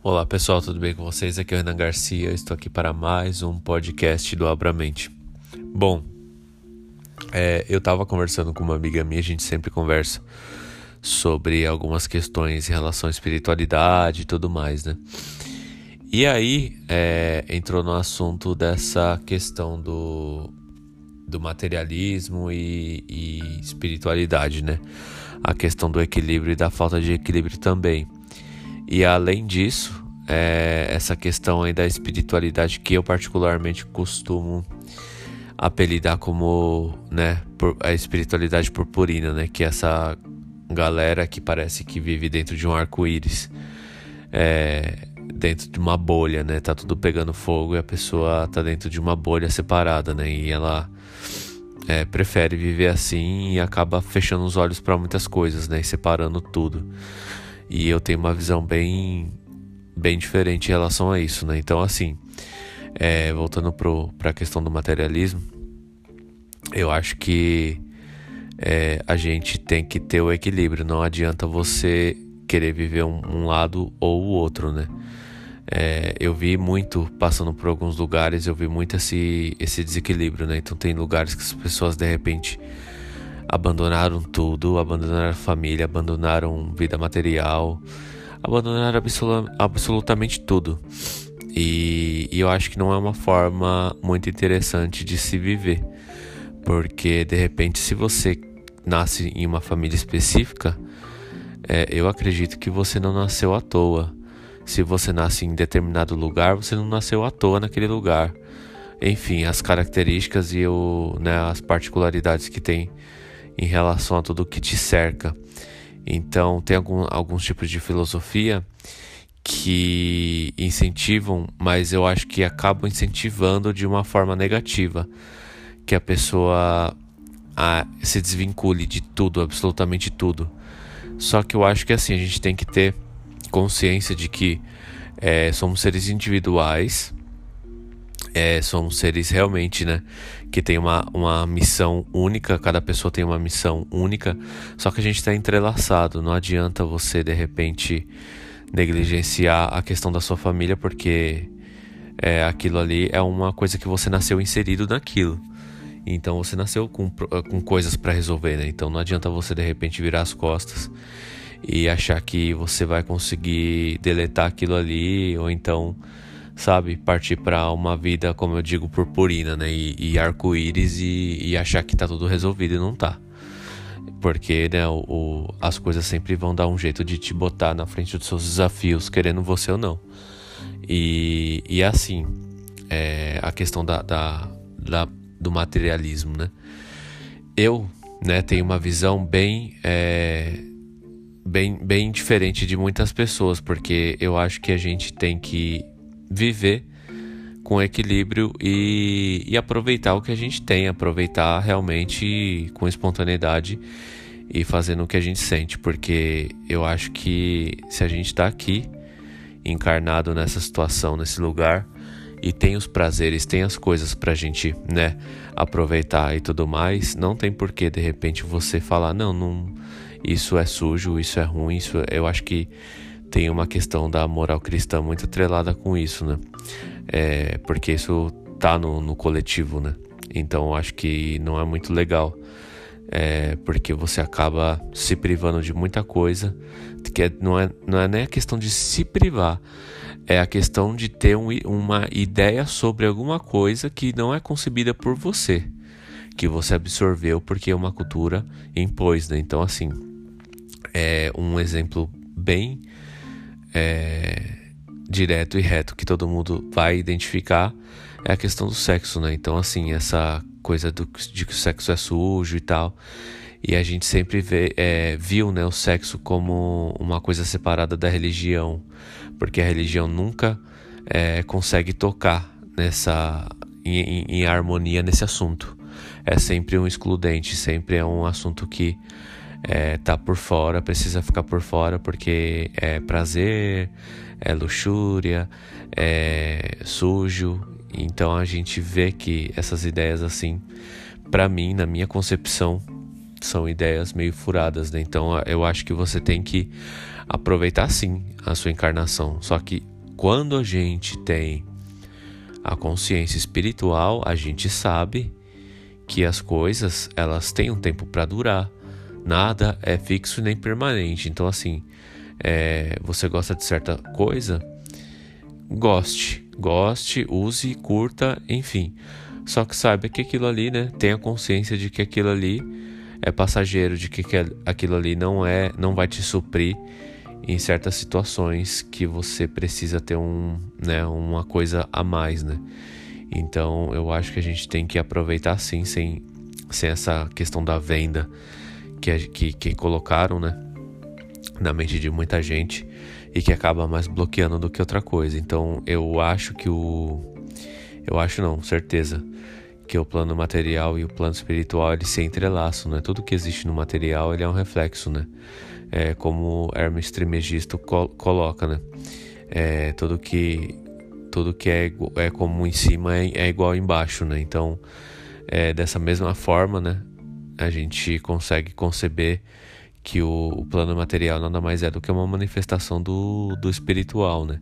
Olá pessoal, tudo bem com vocês? Aqui é o Renan Garcia, estou aqui para mais um podcast do Abramente. Bom, é, eu estava conversando com uma amiga minha, a gente sempre conversa sobre algumas questões em relação à espiritualidade e tudo mais, né? E aí é, entrou no assunto dessa questão do, do materialismo e, e espiritualidade, né? A questão do equilíbrio e da falta de equilíbrio também. E além disso, é essa questão aí da espiritualidade que eu particularmente costumo apelidar como, né, a espiritualidade purpurina, né, que é essa galera que parece que vive dentro de um arco-íris, é, dentro de uma bolha, né, tá tudo pegando fogo e a pessoa tá dentro de uma bolha separada, né, e ela é, prefere viver assim e acaba fechando os olhos para muitas coisas, né, e separando tudo. E eu tenho uma visão bem, bem diferente em relação a isso, né? Então, assim, é, voltando para a questão do materialismo, eu acho que é, a gente tem que ter o equilíbrio. Não adianta você querer viver um, um lado ou o outro, né? É, eu vi muito, passando por alguns lugares, eu vi muito esse, esse desequilíbrio, né? Então tem lugares que as pessoas de repente abandonaram tudo, abandonaram família, abandonaram vida material, abandonaram absolutamente tudo. E, e, eu acho que não é uma forma muito interessante de se viver, porque de repente, se você nasce em uma família específica, é, eu acredito que você não nasceu à toa. Se você nasce em determinado lugar, você não nasceu à toa naquele lugar. Enfim, as características e o, né, as particularidades que tem em relação a tudo que te cerca. Então, tem algum, alguns tipos de filosofia que incentivam, mas eu acho que acabam incentivando de uma forma negativa, que a pessoa a, se desvincule de tudo, absolutamente tudo. Só que eu acho que assim, a gente tem que ter consciência de que é, somos seres individuais é, seres realmente, né? Que tem uma, uma missão única, cada pessoa tem uma missão única, só que a gente está entrelaçado. Não adianta você, de repente, negligenciar a questão da sua família, porque é, aquilo ali é uma coisa que você nasceu inserido naquilo. Então você nasceu com, com coisas para resolver, né? Então não adianta você, de repente, virar as costas e achar que você vai conseguir deletar aquilo ali, ou então sabe, partir para uma vida, como eu digo, purpurina, né? E, e arco-íris e, e, achar que tá tudo resolvido e não tá. Porque, né, o, o, as coisas sempre vão dar um jeito de te botar na frente dos seus desafios, querendo você ou não. E, e assim, é, a questão da, da, da, do materialismo, né? Eu, né, tenho uma visão bem, é, bem, bem diferente de muitas pessoas, porque eu acho que a gente tem que viver com equilíbrio e, e aproveitar o que a gente tem, aproveitar realmente com espontaneidade e fazendo o que a gente sente, porque eu acho que se a gente está aqui encarnado nessa situação, nesse lugar e tem os prazeres, tem as coisas pra gente, né, aproveitar e tudo mais, não tem por que de repente você falar, não, não, isso é sujo, isso é ruim, isso eu acho que tem uma questão da moral cristã muito atrelada com isso, né? É, porque isso tá no, no coletivo, né? Então acho que não é muito legal. É, porque você acaba se privando de muita coisa, que é, não, é, não é nem a questão de se privar, é a questão de ter um, uma ideia sobre alguma coisa que não é concebida por você, que você absorveu porque uma cultura impôs, né? Então, assim, é um exemplo bem é, direto e reto que todo mundo vai identificar é a questão do sexo, né? Então, assim, essa coisa do, de que o sexo é sujo e tal. E a gente sempre vê, é, viu né, o sexo como uma coisa separada da religião, porque a religião nunca é, consegue tocar nessa em, em, harmonia nesse assunto. É sempre um excludente, sempre é um assunto que é, tá por fora, precisa ficar por fora porque é prazer, é luxúria, é sujo. Então a gente vê que essas ideias assim, para mim, na minha concepção, são ideias meio furadas, né? Então eu acho que você tem que aproveitar sim a sua encarnação. Só que quando a gente tem a consciência espiritual, a gente sabe que as coisas elas têm um tempo para durar. Nada é fixo nem permanente. Então assim, é, você gosta de certa coisa, goste, goste, use, curta, enfim. Só que saiba que aquilo ali, né? Tenha consciência de que aquilo ali é passageiro, de que aquilo ali não é, não vai te suprir em certas situações que você precisa ter um, né, uma coisa a mais, né? Então eu acho que a gente tem que aproveitar sim, sem, sem essa questão da venda que, que, que colocaram, né? Na mente de muita gente e que acaba mais bloqueando do que outra coisa. Então eu acho que o. Eu acho não, certeza. Que o plano material e o plano espiritual eles se entrelaçam, né? Tudo que existe no material ele é um reflexo, né? É como Hermes Trismegisto col coloca, né? É, tudo que tudo que é, é comum em cima é, é igual embaixo, né? Então, é, dessa mesma forma, né? A gente consegue conceber que o, o, plano material nada mais é do que uma manifestação do, do espiritual, né?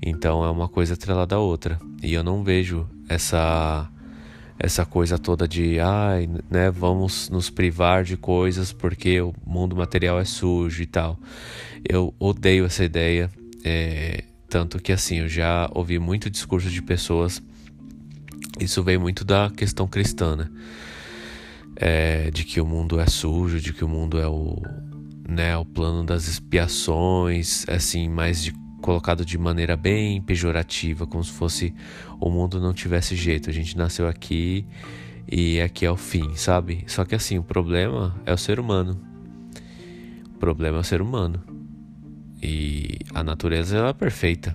Então é uma coisa atrelada à outra. E eu não vejo essa essa coisa toda de ai, né, vamos nos privar de coisas porque o mundo material é sujo e tal. Eu odeio essa ideia, é, tanto que assim, eu já ouvi muito discurso de pessoas, isso veio muito da questão cristã, né? É, de que o mundo é sujo, de que o mundo é o, né, o plano das expiações, assim, mais de, colocado de maneira bem pejorativa, como se fosse o mundo não tivesse jeito. A gente nasceu aqui e aqui é o fim, sabe? Só que assim, o problema é o ser humano. O problema é o ser humano. E a natureza ela é perfeita.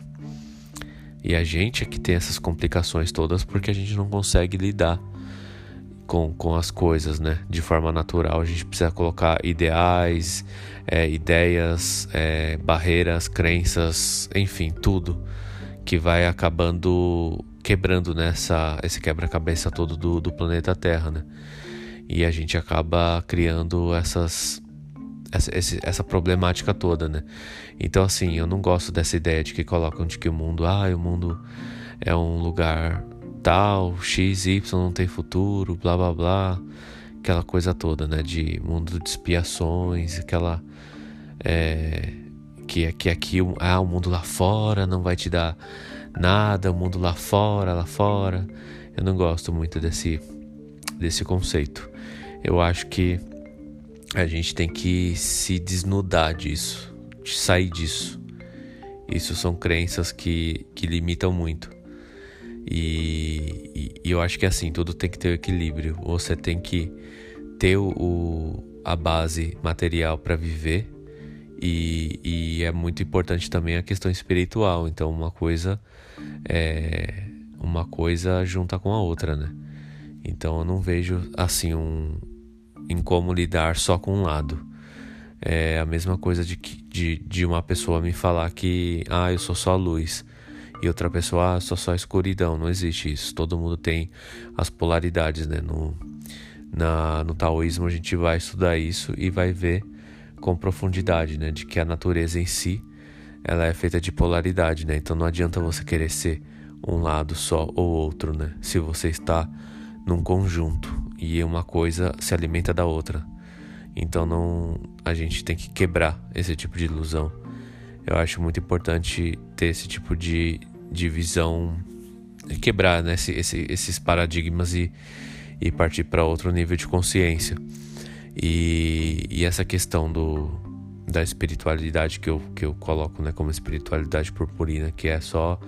E a gente é que tem essas complicações todas porque a gente não consegue lidar com, com as coisas, né? De forma natural. A gente precisa colocar ideais, é, ideias, é, barreiras, crenças, enfim, tudo que vai acabando quebrando nessa esse quebra-cabeça todo do, do planeta Terra, né? E a gente acaba criando essas essa, essa problemática toda, né? Então, assim, eu não gosto dessa ideia de que colocam de que o mundo, ah, o mundo é um lugar tal, X, Y não tem futuro, blá blá blá, aquela coisa toda, né? De mundo de expiações, aquela. É, que, que aqui ah, o mundo lá fora não vai te dar nada, o mundo lá fora, lá fora. Eu não gosto muito desse, desse conceito. Eu acho que a gente tem que se desnudar disso, sair disso. Isso são crenças que, que limitam muito. E, e, e, eu acho que assim, tudo tem que ter o equilíbrio. Você tem que ter o, a base material para viver. E, e, é muito importante também a questão espiritual. Então, uma coisa é uma coisa junta com a outra, né? Então, eu não vejo assim um em como lidar só com um lado. É a mesma coisa de, de, de uma pessoa me falar que ah, eu sou só luz e outra pessoa, ah, só só escuridão. Não existe isso. Todo mundo tem as polaridades, né? No, na, no taoísmo a gente vai estudar isso e vai ver com profundidade, né? De que a natureza em si ela é feita de polaridade, né? Então não adianta você querer ser um lado só ou outro, né? Se você está num conjunto e uma coisa se alimenta da outra. Então não a gente tem que quebrar esse tipo de ilusão. Eu acho muito importante ter esse tipo de, de visão, quebrar né, esse, esse, esses paradigmas e, e partir para outro nível de consciência. E, e essa questão do, da espiritualidade que eu, que eu coloco né, como espiritualidade purpurina, que é só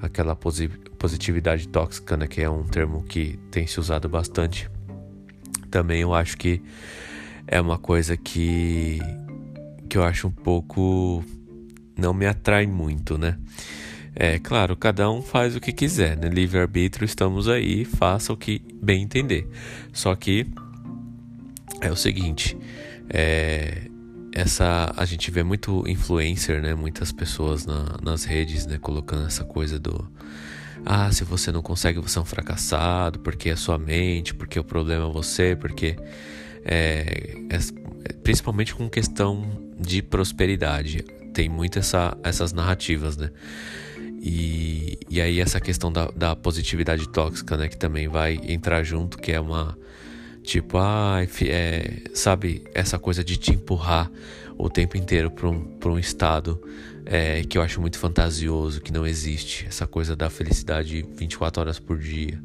aquela posi positividade tóxica, né, que é um termo que tem se usado bastante. Também eu acho que é uma coisa que, que eu acho um pouco não me atrai muito, né? É claro, cada um faz o que quiser, né? Livre-arbítrio, estamos aí, faça o que bem entender. Só que é o seguinte, é, essa a gente vê muito influencer, né? Muitas pessoas na, nas redes, né? Colocando essa coisa do ah, se você não consegue, você é um fracassado, porque é sua mente, porque o problema é você, porque é, é, principalmente com questão de prosperidade. Tem muito essa, essas narrativas, né? E, e aí essa questão da, da positividade tóxica, né? Que também vai entrar junto, que é uma Tipo, ah, é, sabe, essa coisa de te empurrar o tempo inteiro para um, um estado é, que eu acho muito fantasioso, que não existe. Essa coisa da felicidade 24 horas por dia.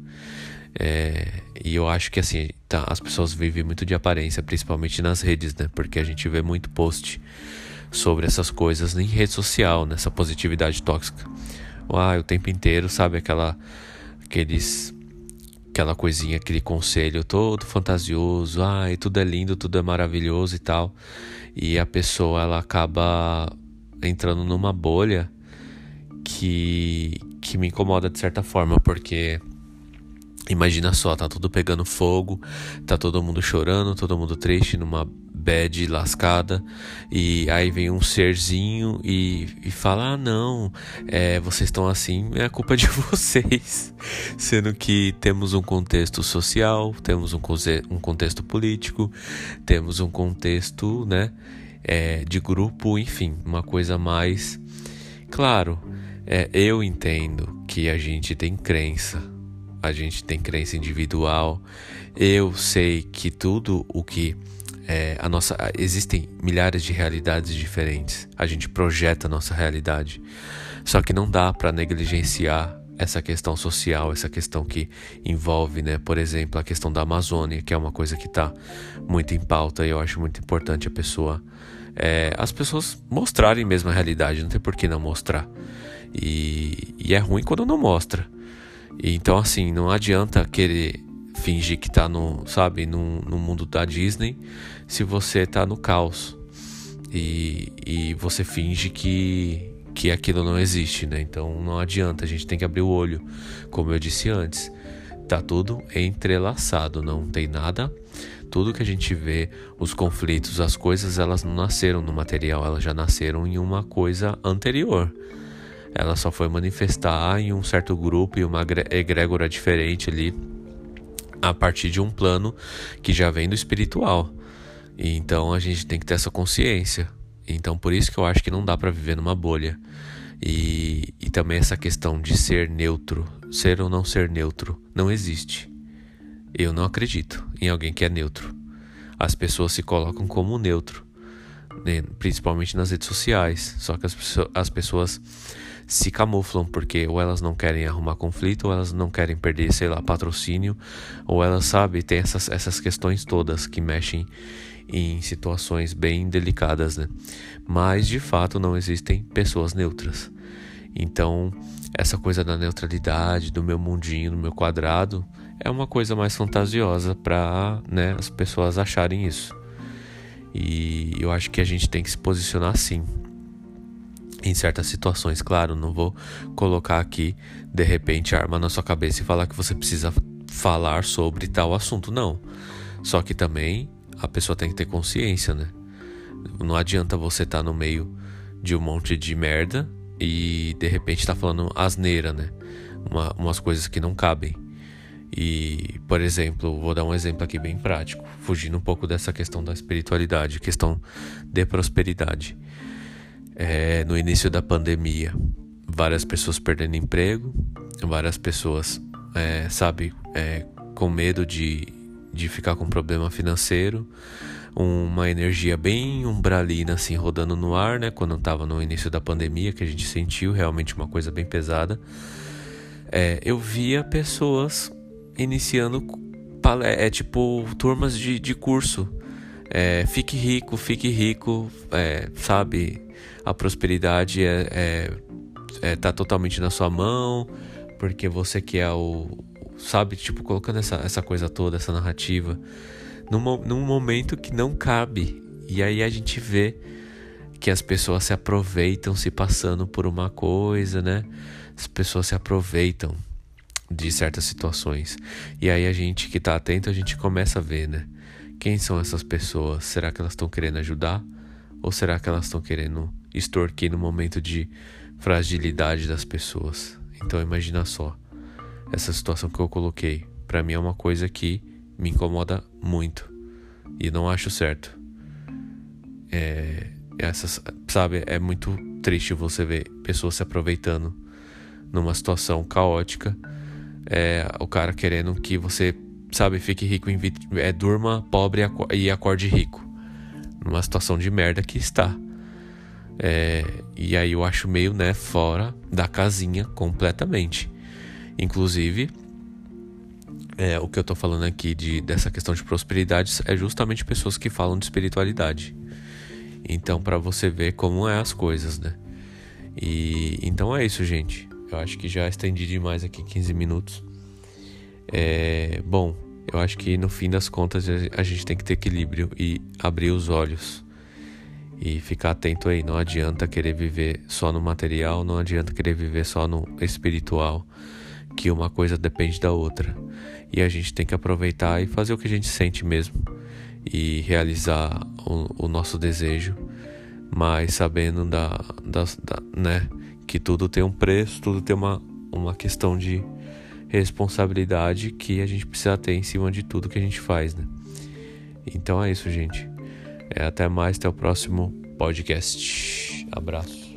É, e eu acho que assim, tá, as pessoas vivem muito de aparência, principalmente nas redes, né? Porque a gente vê muito post sobre essas coisas em rede social, nessa positividade tóxica. Ah, o tempo inteiro, sabe, aquela aqueles aquela coisinha, aquele conselho todo fantasioso, ai, tudo é lindo, tudo é maravilhoso e tal. E a pessoa ela acaba entrando numa bolha que que me incomoda de certa forma, porque imagina só, tá tudo pegando fogo, tá todo mundo chorando, todo mundo triste numa bad lascada e aí vem um serzinho e, e fala: Ah, não, é, vocês estão assim, é culpa de vocês. Sendo que temos um contexto social, temos um, um contexto político, temos um contexto, né, é, de grupo, enfim, uma coisa mais. Claro, é, eu entendo que a gente tem crença, a gente tem crença individual. Eu sei que tudo o que é, a nossa existem milhares de realidades diferentes. A gente projeta a nossa realidade. Só que não dá para negligenciar essa questão social, essa questão que envolve, né, por exemplo, a questão da Amazônia, que é uma coisa que está muito em pauta e eu acho muito importante a pessoa, é, as pessoas mostrarem mesmo a realidade, não tem por que não mostrar. E, e é ruim quando não mostra. E, então, assim, não adianta querer fingir que tá no, sabe, no, no mundo da Disney se você tá no caos. E, e você finge que, que aquilo não existe, né? Então não adianta, a gente tem que abrir o olho. Como eu disse antes, tá tudo entrelaçado, não tem nada. Tudo que a gente vê, os conflitos, as coisas, elas não nasceram no material, elas já nasceram em uma coisa anterior. Ela só foi manifestar em um certo grupo e uma egrégora diferente ali a partir de um plano que já vem do espiritual. E então a gente tem que ter essa consciência. Então por isso que eu acho que não dá para viver numa bolha. E, e também essa questão de ser neutro, ser ou não ser neutro, não existe. Eu não acredito em alguém que é neutro. As pessoas se colocam como neutro? Principalmente nas redes sociais. Só que as, as pessoas se camuflam porque ou elas não querem arrumar conflito, ou elas não querem perder, sei lá, patrocínio, ou elas, sabe, tem essas, essas questões todas que mexem em situações bem delicadas, né? Mas de fato não existem pessoas neutras. Então, essa coisa da neutralidade, do meu mundinho, do meu quadrado, é uma coisa mais fantasiosa para né, as pessoas acharem isso. E eu acho que a gente tem que se posicionar assim, em certas situações. Claro, não vou colocar aqui de repente arma na sua cabeça e falar que você precisa falar sobre tal assunto, não. Só que também a pessoa tem que ter consciência, né? Não adianta você estar tá no meio de um monte de merda e de repente tá falando asneira, né? Uma, umas coisas que não cabem. E, por exemplo, vou dar um exemplo aqui bem prático, fugindo um pouco dessa questão da espiritualidade, questão de prosperidade é, no início da pandemia. Várias pessoas perdendo emprego, várias pessoas, é, sabe, é, com medo de, de ficar com problema financeiro, uma energia bem umbralina assim rodando no ar, né? Quando estava no início da pandemia, que a gente sentiu realmente uma coisa bem pesada. É, eu via pessoas iniciando é tipo turmas de, de curso. É, fique rico, fique rico, é, sabe? a prosperidade é, é, é tá totalmente na sua mão, porque você que é o. Sabe, tipo, colocando essa, essa coisa toda, essa narrativa, num, num momento que não cabe. E aí a gente vê que as pessoas se aproveitam se passando por uma coisa, né? As pessoas se aproveitam de certas situações. E aí a gente que tá atento, a gente começa a ver, né? Quem são essas pessoas? Será que elas estão querendo ajudar? Ou será que elas estão querendo extorquir no momento de fragilidade das pessoas. Então imagina só, essa situação que eu coloquei, para mim é uma coisa que me incomoda muito. E não acho certo. É, essas, sabe, é muito triste você ver pessoas se aproveitando numa situação caótica. É, o cara querendo que você, sabe, fique rico em é, durma pobre e acorde rico. Numa situação de merda que está. É, e aí eu acho meio, né, fora da casinha completamente. Inclusive, é, o que eu tô falando aqui de, dessa questão de prosperidade é justamente pessoas que falam de espiritualidade. Então, para você ver como é as coisas, né? E então é isso, gente. Eu acho que já estendi demais aqui 15 minutos. É, bom, eu acho que no fim das contas a gente tem que ter equilíbrio e abrir os olhos e ficar atento aí. Não adianta querer viver só no material, não adianta querer viver só no espiritual, que uma coisa depende da outra. E a gente tem que aproveitar e fazer o que a gente sente mesmo e realizar o, o nosso desejo, mas sabendo da, da, da, né, que tudo tem um preço, tudo tem uma, uma questão de responsabilidade que a gente precisa ter em cima de tudo que a gente faz, né? Então é isso, gente. É, até mais, até o próximo podcast. Abraço.